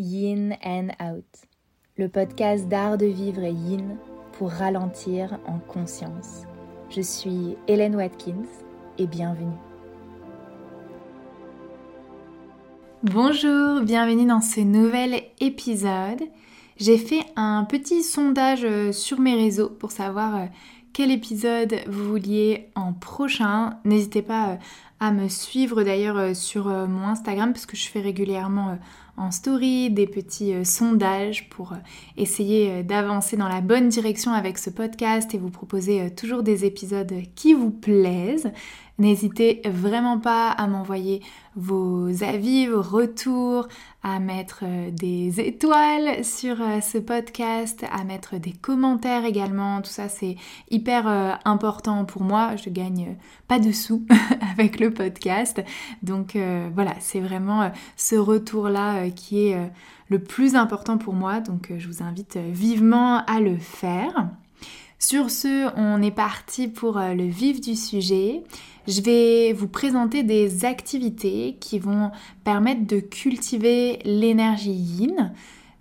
Yin and Out, le podcast d'art de vivre yin pour ralentir en conscience. Je suis Hélène Watkins et bienvenue. Bonjour, bienvenue dans ce nouvel épisode. J'ai fait un petit sondage euh, sur mes réseaux pour savoir euh, quel épisode vous vouliez en prochain. N'hésitez pas euh, à me suivre d'ailleurs sur mon Instagram parce que je fais régulièrement en story, des petits euh, sondages pour euh, essayer euh, d'avancer dans la bonne direction avec ce podcast et vous proposer toujours des épisodes qui vous plaisent. N'hésitez vraiment pas à m'envoyer vos avis, vos retours, à mettre des étoiles sur ce podcast, à mettre des commentaires également. Tout ça, c'est hyper important pour moi. Je gagne pas de sous avec le podcast. Donc voilà, c'est vraiment ce retour-là qui est euh, le plus important pour moi. Donc euh, je vous invite euh, vivement à le faire. Sur ce, on est parti pour le vif du sujet. Je vais vous présenter des activités qui vont permettre de cultiver l'énergie yin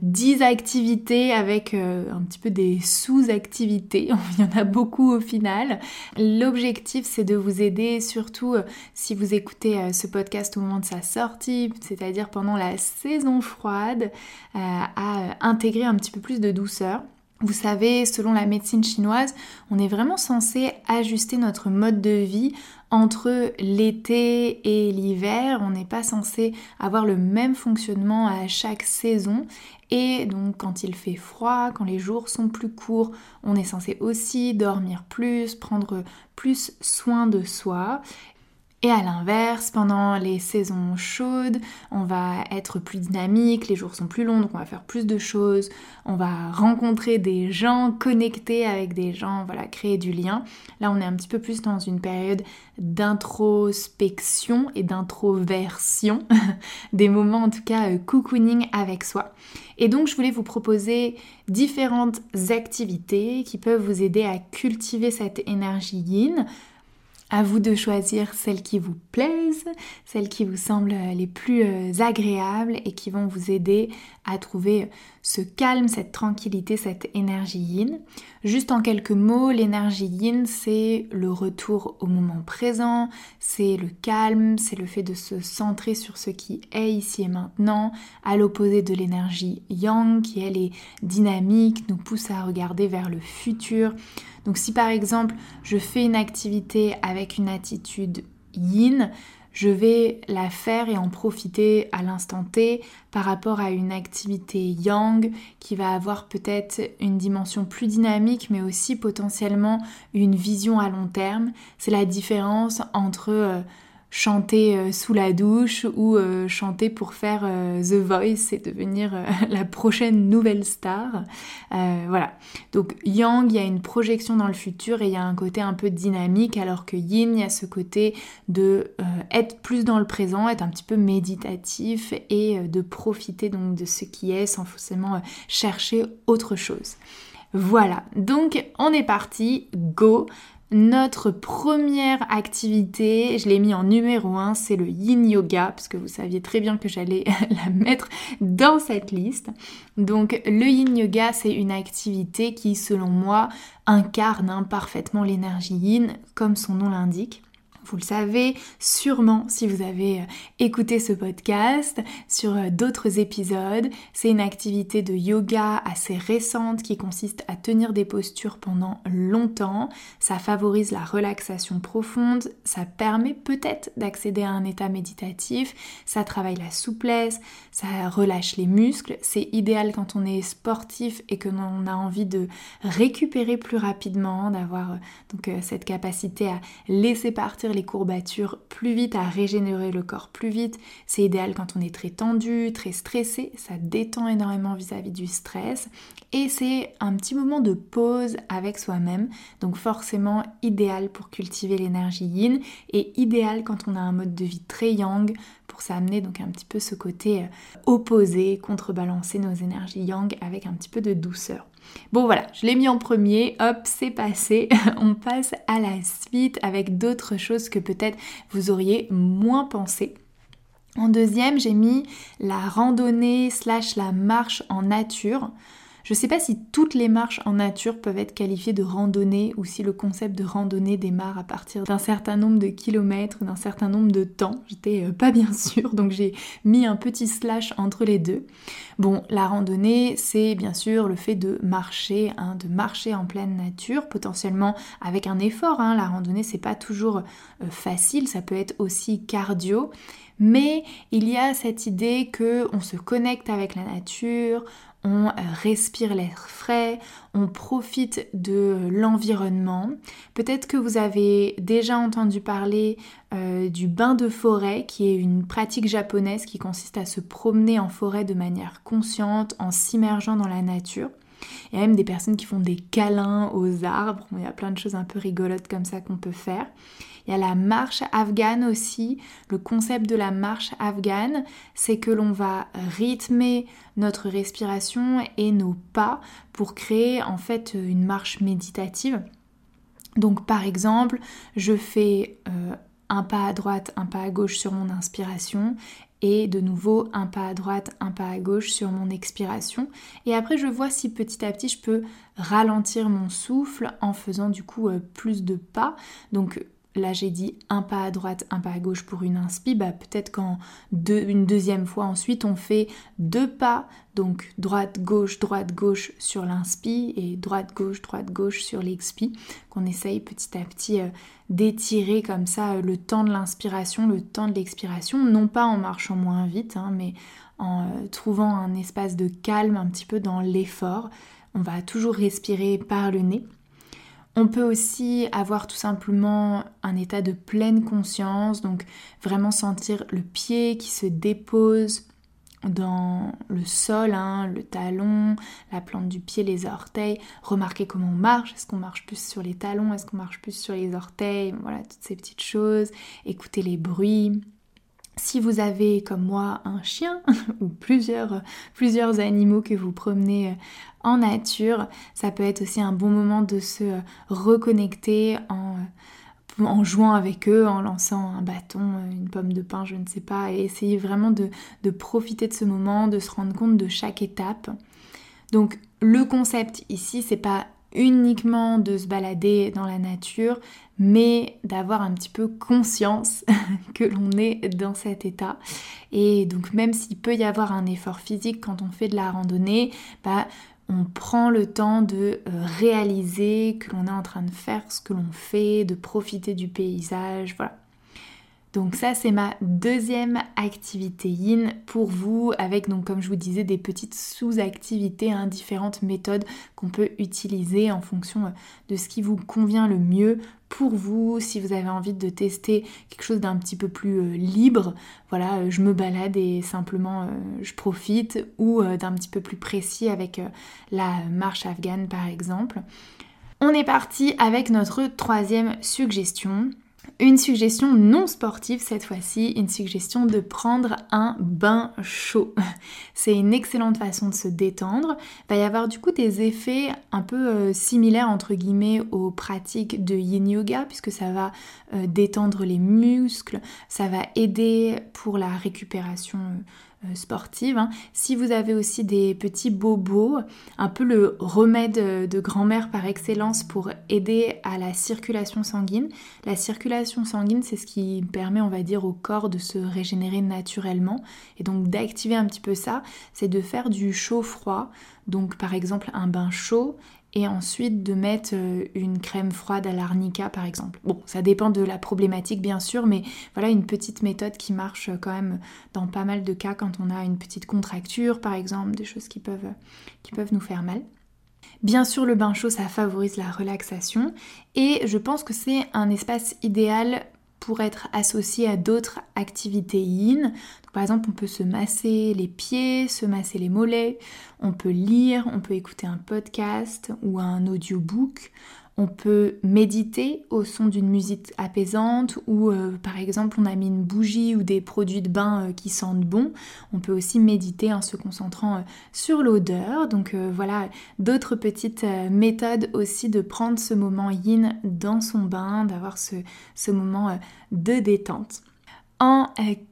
10 activités avec euh, un petit peu des sous-activités. Il y en a beaucoup au final. L'objectif, c'est de vous aider, surtout euh, si vous écoutez euh, ce podcast au moment de sa sortie, c'est-à-dire pendant la saison froide, à intégrer un petit peu plus de douceur. Vous savez, selon la médecine chinoise, on est vraiment censé ajuster notre mode de vie entre l'été et l'hiver. On n'est pas censé avoir le même fonctionnement à chaque saison. Et donc quand il fait froid, quand les jours sont plus courts, on est censé aussi dormir plus, prendre plus soin de soi. Et à l'inverse, pendant les saisons chaudes, on va être plus dynamique, les jours sont plus longs, donc on va faire plus de choses, on va rencontrer des gens, connecter avec des gens, voilà, créer du lien. Là, on est un petit peu plus dans une période d'introspection et d'introversion, des moments en tout cas euh, cocooning avec soi. Et donc, je voulais vous proposer différentes activités qui peuvent vous aider à cultiver cette énergie yin à vous de choisir celles qui vous plaisent, celles qui vous semblent les plus euh, agréables et qui vont vous aider à trouver ce calme, cette tranquillité, cette énergie yin. Juste en quelques mots, l'énergie yin, c'est le retour au moment présent, c'est le calme, c'est le fait de se centrer sur ce qui est ici et maintenant, à l'opposé de l'énergie yang qui elle est dynamique, nous pousse à regarder vers le futur. Donc si par exemple je fais une activité avec une attitude yin, je vais la faire et en profiter à l'instant T par rapport à une activité yang qui va avoir peut-être une dimension plus dynamique mais aussi potentiellement une vision à long terme. C'est la différence entre... Euh, chanter euh, sous la douche ou euh, chanter pour faire euh, The Voice et devenir la prochaine nouvelle star. voilà. Donc Yang, il y a une projection dans le futur et il y a un côté un peu dynamique, alors que Yin, il y a ce côté de être plus dans le présent, être un petit peu méditatif et de profiter donc de ce qui est sans forcément chercher autre chose. Voilà, donc on est parti, go notre première activité, je l'ai mis en numéro 1, c'est le yin yoga, parce que vous saviez très bien que j'allais la mettre dans cette liste. Donc le yin yoga, c'est une activité qui, selon moi, incarne parfaitement l'énergie yin, comme son nom l'indique. Vous le savez sûrement si vous avez euh, écouté ce podcast sur euh, d'autres épisodes. C'est une activité de yoga assez récente qui consiste à tenir des postures pendant longtemps. Ça favorise la relaxation profonde, ça permet peut-être d'accéder à un état méditatif, ça travaille la souplesse, ça relâche les muscles. C'est idéal quand on est sportif et que l'on a envie de récupérer plus rapidement, d'avoir euh, donc cette capacité à laisser partir les courbatures plus vite, à régénérer le corps plus vite. C'est idéal quand on est très tendu, très stressé, ça détend énormément vis-à-vis du stress. Et c'est un petit moment de pause avec soi-même, donc forcément idéal pour cultiver l'énergie yin et idéal quand on a un mode de vie très yang pour s'amener donc un petit peu ce côté euh, opposé, contrebalancer nos énergies yang avec un petit peu de douceur. Bon voilà, je l'ai mis en premier, hop, c'est passé. On passe à la suite avec d'autres choses que peut-être vous auriez moins pensé. En deuxième, j'ai mis la randonnée slash la marche en nature. Je ne sais pas si toutes les marches en nature peuvent être qualifiées de randonnée ou si le concept de randonnée démarre à partir d'un certain nombre de kilomètres, d'un certain nombre de temps. J'étais euh, pas bien sûre, donc j'ai mis un petit slash entre les deux. Bon, la randonnée, c'est bien sûr le fait de marcher, hein, de marcher en pleine nature, potentiellement avec un effort. Hein. La randonnée, c'est pas toujours euh, facile, ça peut être aussi cardio. Mais il y a cette idée que on se connecte avec la nature, on euh, respire l'air frais, on profite de l'environnement. Peut-être que vous avez déjà entendu parler euh, du bain de forêt, qui est une pratique japonaise qui consiste à se promener en forêt de manière consciente, en s'immergeant dans la nature. Il y a même des personnes qui font des câlins aux arbres. Il y a plein de choses un peu rigolotes comme ça qu'on peut faire. Il y a la marche afghane aussi. Le concept de la marche afghane, c'est que l'on va rythmer notre respiration et nos pas pour créer en fait une marche méditative. Donc par exemple, je fais euh, un pas à droite, un pas à gauche sur mon inspiration et de nouveau un pas à droite, un pas à gauche sur mon expiration. Et après je vois si petit à petit je peux ralentir mon souffle en faisant du coup euh, plus de pas. Donc là j'ai dit un pas à droite, un pas à gauche pour une inspi, bah peut-être qu'en une deuxième fois ensuite on fait deux pas, donc droite, gauche, droite, gauche sur l'inspi et droite, gauche, droite, gauche sur l'expi, qu'on essaye petit à petit euh, d'étirer comme ça euh, le temps de l'inspiration, le temps de l'expiration, non pas en marchant moins vite, hein, mais en euh, trouvant un espace de calme un petit peu dans l'effort. On va toujours respirer par le nez. On peut aussi avoir tout simplement un état de pleine conscience, donc vraiment sentir le pied qui se dépose dans le sol, hein, le talon, la plante du pied, les orteils, remarquer comment on marche, est-ce qu'on marche plus sur les talons, est-ce qu'on marche plus sur les orteils, voilà, toutes ces petites choses, écouter les bruits, si vous avez comme moi un chien ou plusieurs, animaux que vous promenez euh, en nature, ça peut être aussi un bon moment de se euh, reconnecter en, euh, en jouant avec eux, en lançant un bâton, une pomme de pain, je ne sais pas, et essayer vraiment de, de profiter de ce moment, de se rendre compte de chaque étape. Donc le concept ici, c'est pas uniquement de se balader dans la nature, mais d'avoir un petit peu conscience que l'on est dans cet état. Et donc même s'il peut y avoir un effort physique quand on fait de la randonnée, bah, on prend le temps de euh, réaliser que l'on est en train de faire ce que l'on fait, de profiter du paysage, voilà. Donc ça c'est ma deuxième activité yin pour vous avec donc comme je vous disais des petites sous-activités, hein, différentes méthodes qu'on peut utiliser en fonction euh, de ce qui vous convient le mieux pour vous, si vous avez envie de tester quelque chose d'un petit peu plus euh, libre, voilà, euh, je me balade et simplement je profite, ou d'un petit peu plus précis avec la marche afghane par exemple. On est parti avec notre troisième suggestion. Une suggestion non sportive cette fois-ci, une suggestion de prendre un bain chaud. C'est une excellente façon de se détendre. Il va y avoir du coup des effets un peu euh, similaires entre guillemets aux pratiques de yin yoga puisque ça va euh, détendre les muscles, ça va aider pour la récupération euh, sportive. Hein. Si vous avez aussi des petits bobos, un peu le remède de grand-mère par excellence pour aider à la circulation sanguine. La circulation sanguine, c'est ce qui permet, on va dire, au corps de se régénérer naturellement. Et donc d'activer un petit peu ça, c'est de faire du chaud-froid. Donc par exemple un bain chaud et ensuite de mettre euh, une crème froide à l'arnica par exemple. Bon, ça dépend de la problématique bien sûr, mais voilà une petite méthode qui marche quand même dans pas mal de cas quand on a une petite contracture par exemple, des choses qui peuvent, qui peuvent nous faire mal. Bien sûr, le bain chaud, ça favorise la relaxation et je pense que c'est un espace idéal pour être associé à d'autres activités yin. par exemple, on peut se masser les pieds, se masser les mollets, on peut lire, on peut écouter un podcast ou un audiobook, on peut méditer au son d'une musique apaisante ou euh, par exemple on a mis une bougie ou des produits de bain euh, qui sentent bon. On peut aussi méditer en se concentrant euh, sur l'odeur. Donc voilà d'autres petites méthodes aussi de prendre ce moment yin dans son bain, d'avoir ce, ce moment de détente. En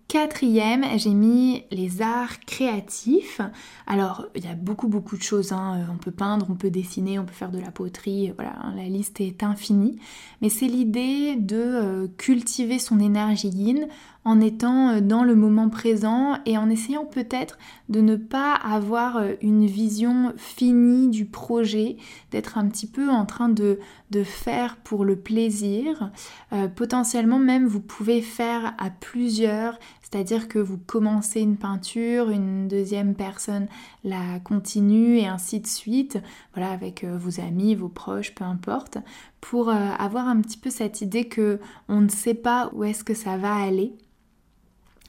quatrième, j'ai mis les arts créatifs. Alors, il y a beaucoup, beaucoup de choses. Hein. On peut peindre, on peut dessiner, on peut faire de la poterie. Voilà, hein, la liste est infinie. Mais c'est l'idée de euh, cultiver son énergie yin en étant euh, dans le moment présent et en essayant peut-être de ne pas avoir euh, une vision finie du projet, d'être un petit peu en train de, faire pour le plaisir. Euh, potentiellement même vous pouvez faire à plusieurs, c'est-à-dire que vous commencez une peinture, une deuxième personne la continue et ainsi de suite, voilà, avec vos amis, vos proches, peu importe, pour avoir un petit peu cette idée que on ne sait pas où est-ce que ça va aller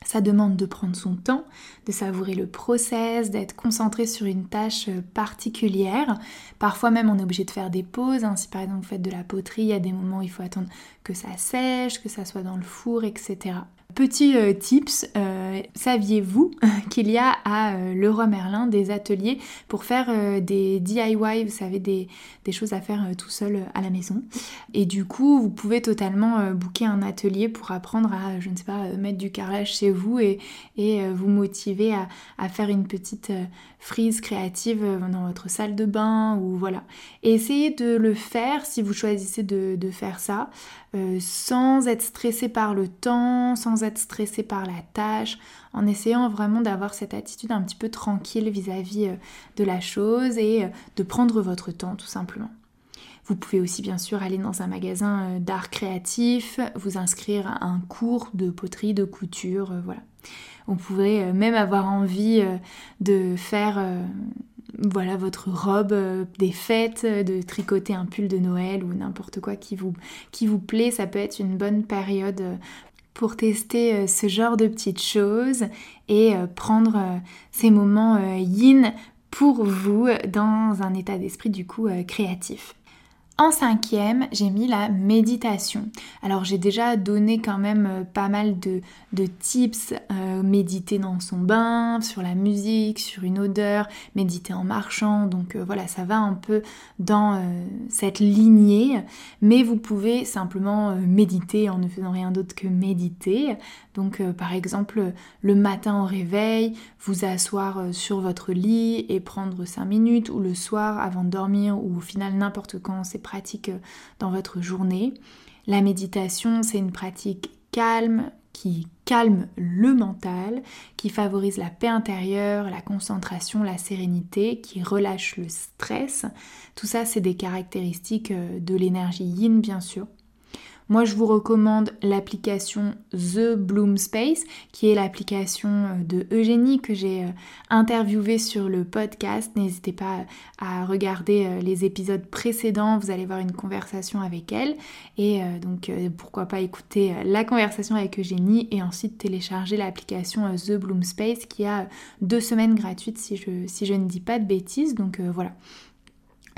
ça demande de prendre son temps, de savourer le process, d'être concentré sur une tâche euh, particulière. Parfois même on est obligé de faire des pauses. Hein. Si par exemple vous faites de la poterie, il y a des moments où il faut attendre que ça sèche, que ça soit dans le four, etc. Petit euh, tips, euh, saviez-vous qu'il y a à euh, Leroy Merlin des ateliers pour faire des DIY, vous savez, des, choses à faire tout seul à la maison? Et du coup, vous pouvez totalement booker un atelier pour apprendre à, je ne sais pas, mettre du carrelage chez vous et, vous motiver à, faire une petite frise créative dans votre salle de bain ou voilà. Essayez de le faire si vous choisissez de faire ça sans être stressé par le temps, sans être stressé par la tâche, en essayant vraiment d'avoir cette attitude un petit peu tranquille vis-à-vis euh, de la chose et euh, de prendre votre temps tout simplement. Vous pouvez aussi bien sûr aller dans un magasin euh, d'art créatif, vous inscrire à un cours de poterie, de couture, voilà. Vous pouvez même avoir envie de faire voilà votre robe des fêtes, de tricoter un pull de Noël ou n'importe quoi qui vous, qui vous plaît, ça peut être une bonne période pour tester euh, ce genre de petites choses et euh, prendre euh, ces moments yin pour vous dans un état d'esprit du coup créatif. En cinquième, j'ai mis la méditation. Alors j'ai déjà donné quand même euh, pas mal de, tips, euh, méditer dans son bain, sur la musique, sur une odeur, méditer en marchant, donc euh, voilà, ça va un peu dans cette lignée, mais vous pouvez simplement méditer en ne faisant rien d'autre que méditer. Donc par exemple, le matin au réveil, vous asseoir sur votre lit et prendre 5 minutes, ou le soir avant de dormir, ou au final n'importe quand, c'est pratique euh, dans votre journée. La méditation, c'est une pratique calme qui calme le mental, qui favorise la paix intérieure, la concentration, la sérénité, qui relâche le stress. Tout ça, c'est des caractéristiques euh, de l'énergie yin, bien sûr. Moi, je vous recommande l'application The Bloom Space, qui est l'application euh, de Eugénie que j'ai euh, interviewée sur le podcast. N'hésitez pas à regarder euh, les épisodes précédents, vous allez voir une conversation avec elle. Et donc, pourquoi pas écouter la conversation avec Eugénie et ensuite télécharger l'application The Bloom Space qui a deux semaines gratuites si je, si je ne dis pas de bêtises. Donc voilà.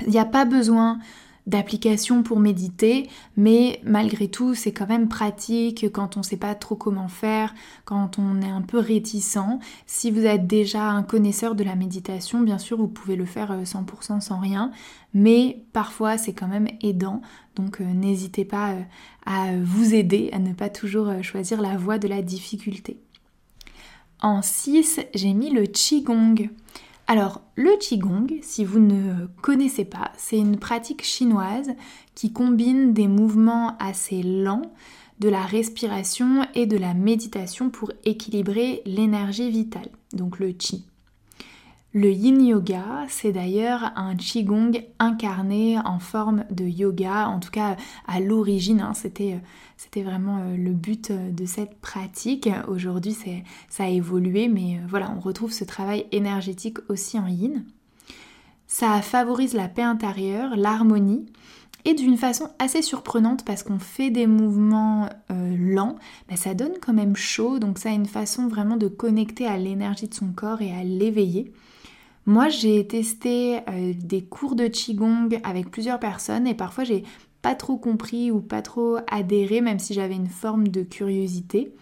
Il n'y a pas besoin d'applications pour méditer, mais malgré tout, c'est quand même pratique quand on ne sait pas trop comment faire, quand on est un peu réticent. Si vous êtes déjà un connaisseur de la méditation, bien sûr, vous pouvez le faire 100% euh, sans rien, mais parfois c'est quand même aidant, donc euh, n'hésitez pas euh, à vous aider, à ne pas toujours choisir la voie de la difficulté. En 6, j'ai mis le Qigong. Alors, le Qigong, si vous ne connaissez pas, c'est une pratique chinoise qui combine des mouvements assez lents, de la respiration et de la méditation pour équilibrer l'énergie vitale, donc le Qi. Le yin yoga, c'est d'ailleurs un qigong incarné en forme de yoga, en tout cas à l'origine, hein, c'était, vraiment euh, le but euh, de cette pratique. Aujourd'hui, ça a évolué, mais euh, voilà, on retrouve ce travail énergétique aussi en yin. Ça favorise la paix intérieure, l'harmonie, et d'une façon assez surprenante parce qu'on fait des mouvements lents, mais ça donne quand même chaud, donc ça a une façon vraiment de connecter à l'énergie de son corps et à l'éveiller. Moi, j'ai testé euh, des cours de Qigong avec plusieurs personnes et parfois j'ai pas trop compris ou pas trop adhéré, même si j'avais une forme de curiosité.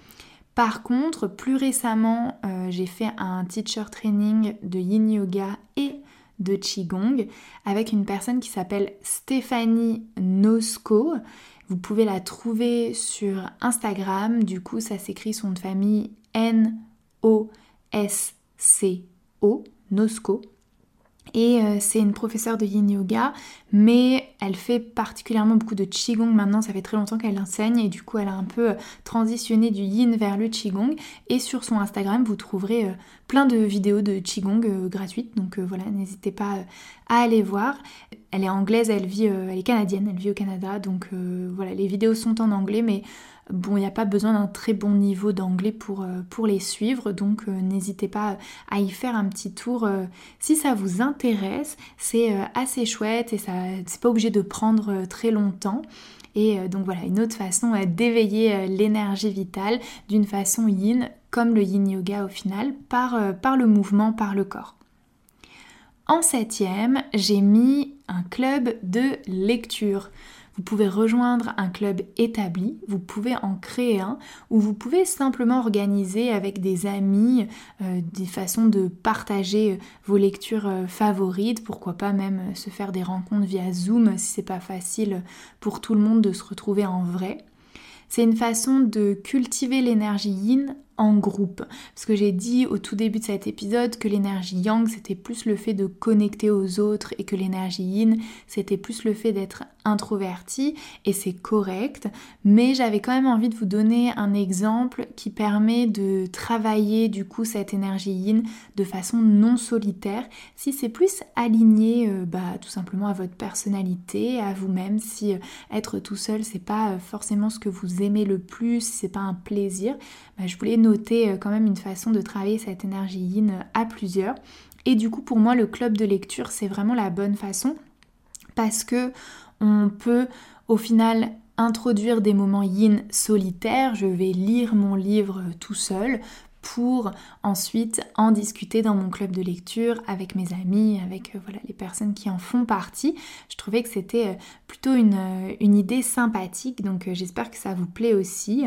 Par contre, plus récemment, euh, j'ai fait un teacher training de yin yoga et de Qigong avec une personne qui s'appelle Stéphanie Nosco. Vous pouvez la trouver sur Instagram, du coup ça s'écrit son de famille N-O-S-C-O, Nosco. Et euh, c'est une professeure de yin yoga, mais elle fait particulièrement beaucoup de qigong maintenant, ça fait très longtemps qu'elle enseigne et du coup elle a un peu euh, transitionné du yin vers le qigong. Et sur son Instagram, vous trouverez euh, plein de vidéos de qigong gratuites, donc voilà, n'hésitez pas à aller voir. Elle est anglaise, elle vit, elle est canadienne, elle vit au Canada, donc voilà, les vidéos sont en anglais, mais Bon, il n'y a pas besoin d'un très bon niveau d'anglais pour, euh, les suivre, donc euh, n'hésitez pas à y faire un petit tour euh, si ça vous intéresse. C'est assez chouette et ça c'est pas obligé de prendre très longtemps. Et donc voilà, une autre façon d'éveiller l'énergie vitale d'une façon yin, comme le yin yoga au final, par, par le mouvement, par le corps. En septième, j'ai mis un club de lecture. Vous pouvez rejoindre un club établi, vous pouvez en créer un, ou vous pouvez simplement organiser avec des amis euh, des façons de partager euh, vos lectures euh, favorites, pourquoi pas même se faire des rencontres via Zoom si c'est pas facile pour tout le monde de se retrouver en vrai. C'est une façon de cultiver l'énergie yin en groupe. Parce que j'ai dit au tout début de cet épisode que l'énergie yang, c'était plus le fait de connecter aux autres et que l'énergie yin, c'était plus le fait d'être introverti. Et c'est correct. Mais j'avais quand même envie de vous donner un exemple qui permet de travailler du coup cette énergie yin de façon non solitaire. Si c'est plus aligné euh, bah, tout simplement à votre personnalité, à vous-même, si euh, être tout seul, c'est pas euh, forcément ce que vous aimez le plus, si c'est pas un plaisir, bah, je voulais noter euh, quand même une façon de travailler cette énergie yin euh, à plusieurs. Et du coup, pour moi, le club de lecture, c'est vraiment la bonne façon parce que on peut au final introduire des moments yin solitaires. Je vais lire mon livre euh, tout seul pour ensuite en discuter dans mon club de lecture avec mes amis, avec voilà, les personnes qui en font partie. Je trouvais que c'était plutôt une, une, idée sympathique, donc j'espère que ça vous plaît aussi.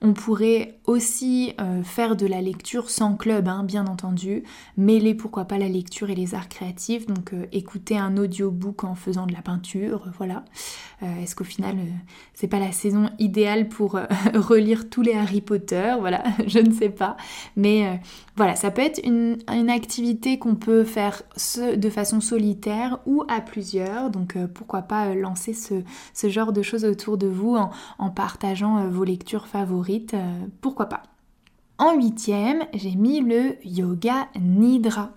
On pourrait aussi euh, faire de la lecture sans club, hein, bien entendu, mêler pourquoi pas la lecture et les arts créatifs, donc euh, écouter un audiobook en faisant de la peinture, euh, voilà. Est-ce qu'au final c'est pas la saison idéale pour relire tous les Harry Potter, voilà, je ne sais pas. Mais voilà, ça peut être une, activité qu'on peut faire de façon solitaire ou à plusieurs. Donc euh, pourquoi pas euh, lancer ce, genre de choses autour de vous en, partageant euh, vos lectures favorites. pourquoi pas. En huitième, j'ai mis le yoga nidra.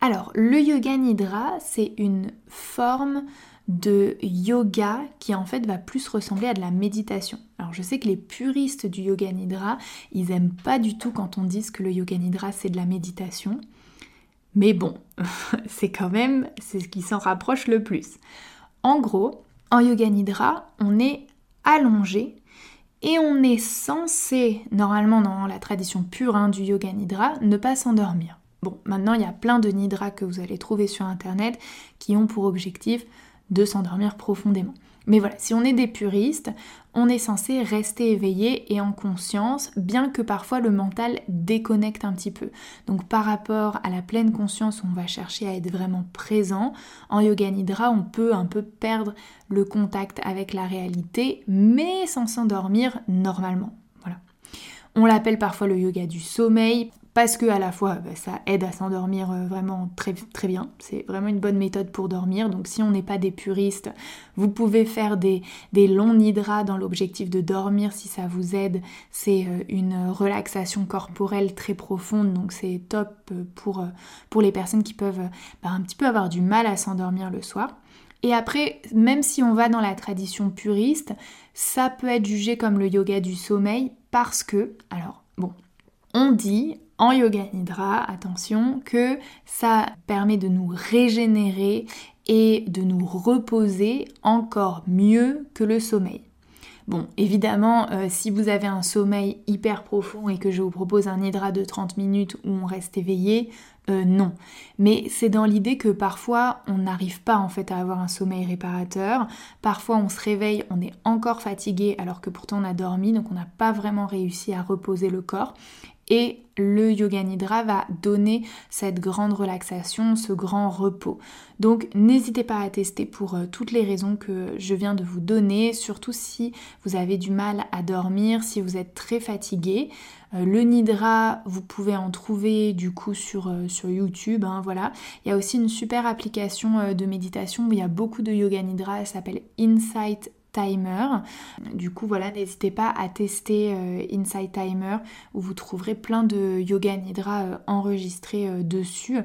Alors, le yoga nidra, c'est une forme de yoga qui en fait va plus ressembler à de la méditation. Alors je sais que les puristes du yoga nidra, ils aiment pas du tout quand on dit que le yoga nidra c'est de la méditation. Mais bon, c'est quand même ce qui s'en rapproche le plus. En gros, en yoga nidra, on est allongé et on est censé, normalement dans la tradition pure hein, du yoga nidra, ne pas s'endormir. Bon, maintenant il y a plein de nidra que vous allez trouver sur internet qui ont pour objectif de s'endormir profondément. Mais voilà, si on est des puristes, on est censé rester éveillé et en conscience, bien que parfois le mental déconnecte un petit peu. Donc par rapport à la pleine conscience, on va chercher à être vraiment présent. En yoga nidra, on peut un peu perdre le contact avec la réalité, mais sans s'endormir normalement. Voilà. On l'appelle parfois le yoga du sommeil parce que à la fois bah, ça aide à s'endormir euh, vraiment très, très bien. C'est vraiment une bonne méthode pour dormir. Donc si on n'est pas des puristes, vous pouvez faire des, des longs nidras dans l'objectif de dormir si ça vous aide. C'est euh, une relaxation corporelle très profonde, donc c'est top euh, pour, pour les personnes qui peuvent bah, un petit peu avoir du mal à s'endormir le soir. Et après, même si on va dans la tradition puriste, ça peut être jugé comme le yoga du sommeil parce que, alors bon, on dit en yoga nidra, attention, que ça permet de nous régénérer et de nous reposer encore mieux que le sommeil. Bon, évidemment, euh, si vous avez un sommeil hyper profond et que je vous propose un hydra de 30 minutes où on reste éveillé, euh, non. Mais c'est dans l'idée que parfois on n'arrive pas en fait à avoir un sommeil réparateur. Parfois on se réveille, on est encore fatigué alors que pourtant on a dormi, donc on n'a pas vraiment réussi à reposer le corps. Et le yoga nidra va donner cette grande relaxation, ce grand repos. Donc n'hésitez pas à tester pour euh, toutes les raisons que je viens de vous donner, surtout si vous avez du mal à dormir, si vous êtes très fatigué. Euh, le nidra, vous pouvez en trouver du coup sur, euh, YouTube. Hein, voilà. Il y a aussi une super application de méditation où il y a beaucoup de yoga nidra. Elle s'appelle Insight Timer. Du coup, voilà, n'hésitez pas à tester euh, Inside Timer où vous trouverez plein de yoga nidra euh, enregistrés euh, dessus.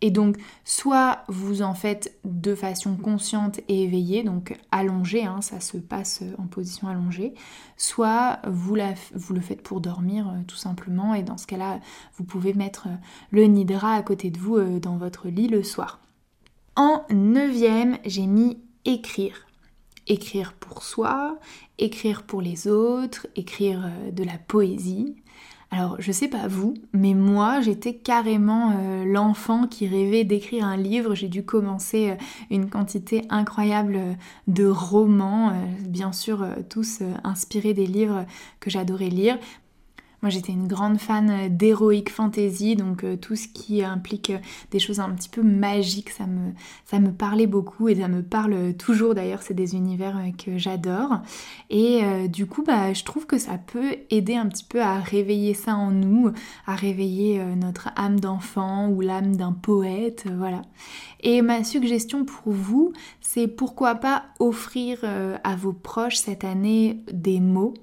Et donc, soit vous en faites de façon consciente et éveillée, donc allongée, hein, ça se passe en position allongée, soit vous, vous le faites pour dormir tout simplement. Et dans ce cas-là, vous pouvez mettre le nidra à côté de vous dans votre lit le soir. En neuvième, j'ai mis écrire écrire pour soi, écrire pour les autres, écrire euh, de la poésie. Alors je sais pas vous, mais moi j'étais carrément euh, l'enfant qui rêvait d'écrire un livre. J'ai dû commencer euh, une quantité incroyable de romans, bien sûr tous inspirés des livres que j'adorais lire. Moi j'étais une grande fan euh, d'heroic fantasy, donc euh, tout ce qui implique euh, des choses un petit peu magiques, ça me, ça me parlait beaucoup et ça me parle toujours d'ailleurs, c'est des univers que j'adore. Et du coup bah, je trouve que ça peut aider un petit peu à réveiller ça en nous, à réveiller notre âme d'enfant ou l'âme d'un poète, voilà. Et ma suggestion pour vous, c'est pourquoi pas offrir à vos proches cette année des mots.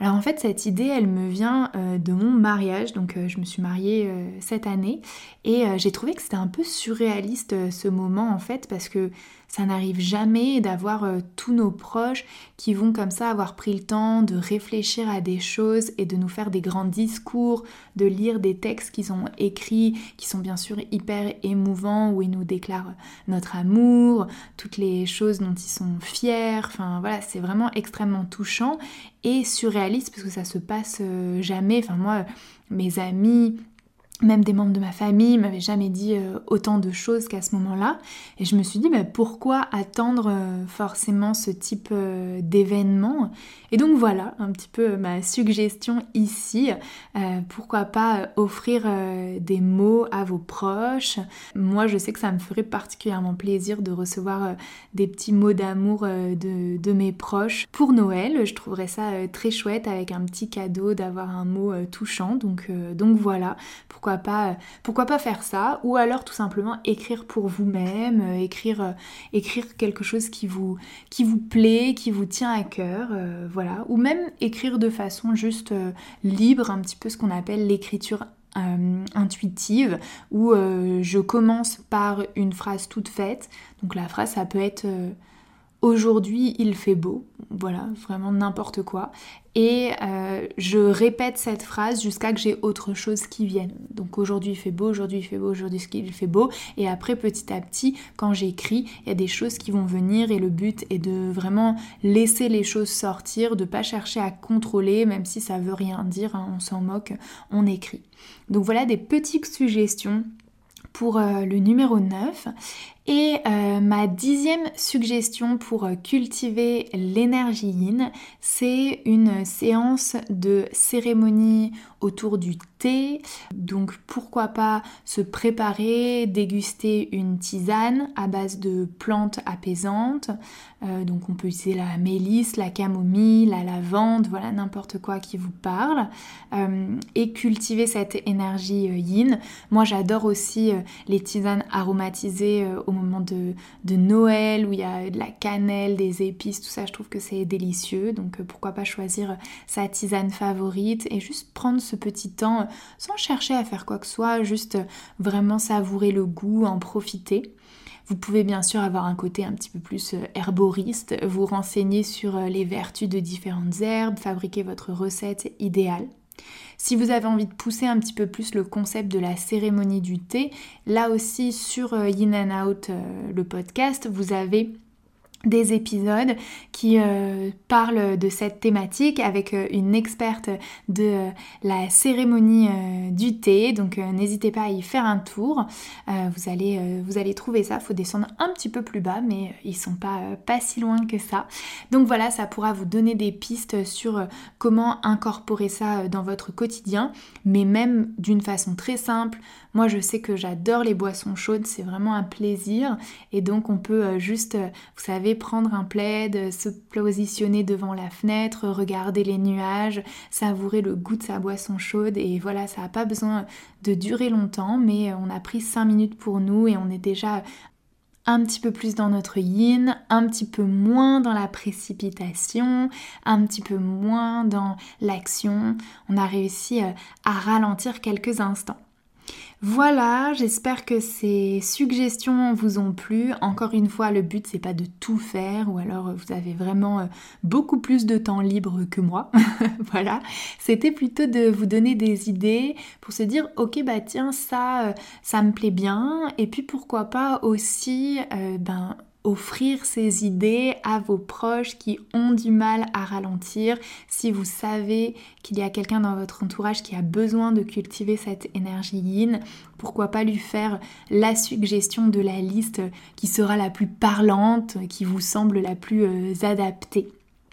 Alors en fait cette idée elle me vient euh, de mon mariage, donc euh, je me suis mariée euh, cette année. Et j'ai trouvé que c'était un peu surréaliste ce moment en fait parce que ça n'arrive jamais d'avoir euh, tous nos proches qui vont comme ça avoir pris le temps de réfléchir à des choses et de nous faire des grands discours, de lire des textes qu'ils ont écrits, qui sont bien sûr hyper émouvants, où ils nous déclarent notre amour, toutes les choses dont ils sont fiers. Enfin voilà, c'est vraiment extrêmement touchant et surréaliste parce que ça se passe euh, jamais. Enfin moi, mes amis, même des membres de ma famille m'avaient jamais dit euh, autant de choses qu'à ce moment-là. Et je me suis dit, bah, pourquoi attendre euh, forcément ce type euh, d'événement? Et donc voilà, un petit peu ma suggestion ici. pourquoi pas offrir des mots à vos proches? Moi, je sais que ça me ferait particulièrement plaisir de recevoir des petits mots d'amour de, de, mes proches pour Noël. Je trouverais ça très chouette avec un petit cadeau d'avoir un mot touchant. Donc, donc voilà, pourquoi pas, euh, pourquoi pas faire ça Ou alors tout simplement écrire pour vous-même, euh, écrire, euh, écrire quelque chose qui vous, qui vous plaît, qui vous tient à cœur, voilà. Ou même écrire de façon juste libre, un petit peu ce qu'on appelle l'écriture intuitive où je commence par une phrase toute faite. Donc la phrase ça peut être aujourd'hui il fait beau, voilà, vraiment n'importe quoi. Et euh, je répète cette phrase jusqu'à que j'ai autre chose qui vienne. Donc aujourd'hui il fait beau, aujourd'hui il fait beau, aujourd'hui il fait beau. Et après petit à petit, quand j'écris, il y a des choses qui vont venir et le but est de vraiment laisser les choses sortir, de pas chercher à contrôler, même si ça veut rien dire, hein, on s'en moque, on écrit. Donc voilà des petites suggestions pour euh, le numéro 9. Et euh, ma dixième suggestion pour euh, cultiver l'énergie yin, c'est une séance de cérémonie autour du thé. Donc pourquoi pas se préparer, déguster une tisane à base de plantes apaisantes. Euh, donc on peut utiliser la mélisse, la camomille, la lavande, voilà n'importe quoi qui vous parle. et cultiver cette énergie yin. Moi j'adore aussi les tisanes aromatisées au moment de, Noël où il y a de la cannelle, des épices, tout ça, je trouve que c'est délicieux. Donc euh, pourquoi pas choisir sa tisane favorite et juste prendre ce petit temps euh, sans chercher à faire quoi que ce soit, juste euh, vraiment savourer le goût, en profiter. Vous pouvez bien sûr avoir un côté un petit peu plus herboriste, vous renseigner sur les vertus de différentes herbes, fabriquer votre recette idéale. Si vous avez envie de pousser un petit peu plus le concept de la cérémonie du thé, là aussi sur euh, In and Out, euh, le podcast, vous avez des épisodes qui euh, parlent de cette thématique avec euh, une experte de euh, la cérémonie du thé. Donc n'hésitez pas à y faire un tour. vous, allez, trouver ça. Il faut descendre un petit peu plus bas, mais ils sont pas, pas si loin que ça. Donc voilà, ça pourra vous donner des pistes sur comment incorporer ça dans votre quotidien, mais même d'une façon très simple. Moi, je sais que j'adore les boissons chaudes, c'est vraiment un plaisir. Et donc, on peut juste, vous savez, prendre un plaid, se positionner devant la fenêtre, regarder les nuages, savourer le goût de sa boisson chaude et voilà, ça n'a pas besoin de durer longtemps, mais on a pris 5 minutes pour nous et on est déjà un petit peu plus dans notre yin, un petit peu moins dans la précipitation, un petit peu moins dans l'action. On a réussi euh, à ralentir quelques instants. Voilà, j'espère que ces suggestions vous ont plu. Encore une fois, le but c'est pas de tout faire ou alors vous avez vraiment euh, beaucoup plus de temps libre que moi. voilà, c'était plutôt de vous donner des idées pour se dire OK bah tiens ça euh, ça me plaît bien et puis pourquoi pas aussi euh, ben offrir ces idées à vos proches qui ont du mal à ralentir. Si vous savez qu'il y a quelqu'un dans votre entourage qui a besoin de cultiver cette énergie yin, pourquoi pas lui faire la suggestion de la liste qui sera la plus parlante, qui vous semble la plus euh, adaptée.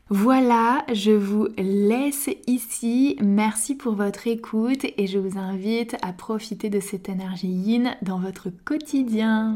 Voilà, je vous laisse ici. Merci pour votre écoute et je vous invite à profiter de cette énergie yin dans votre quotidien.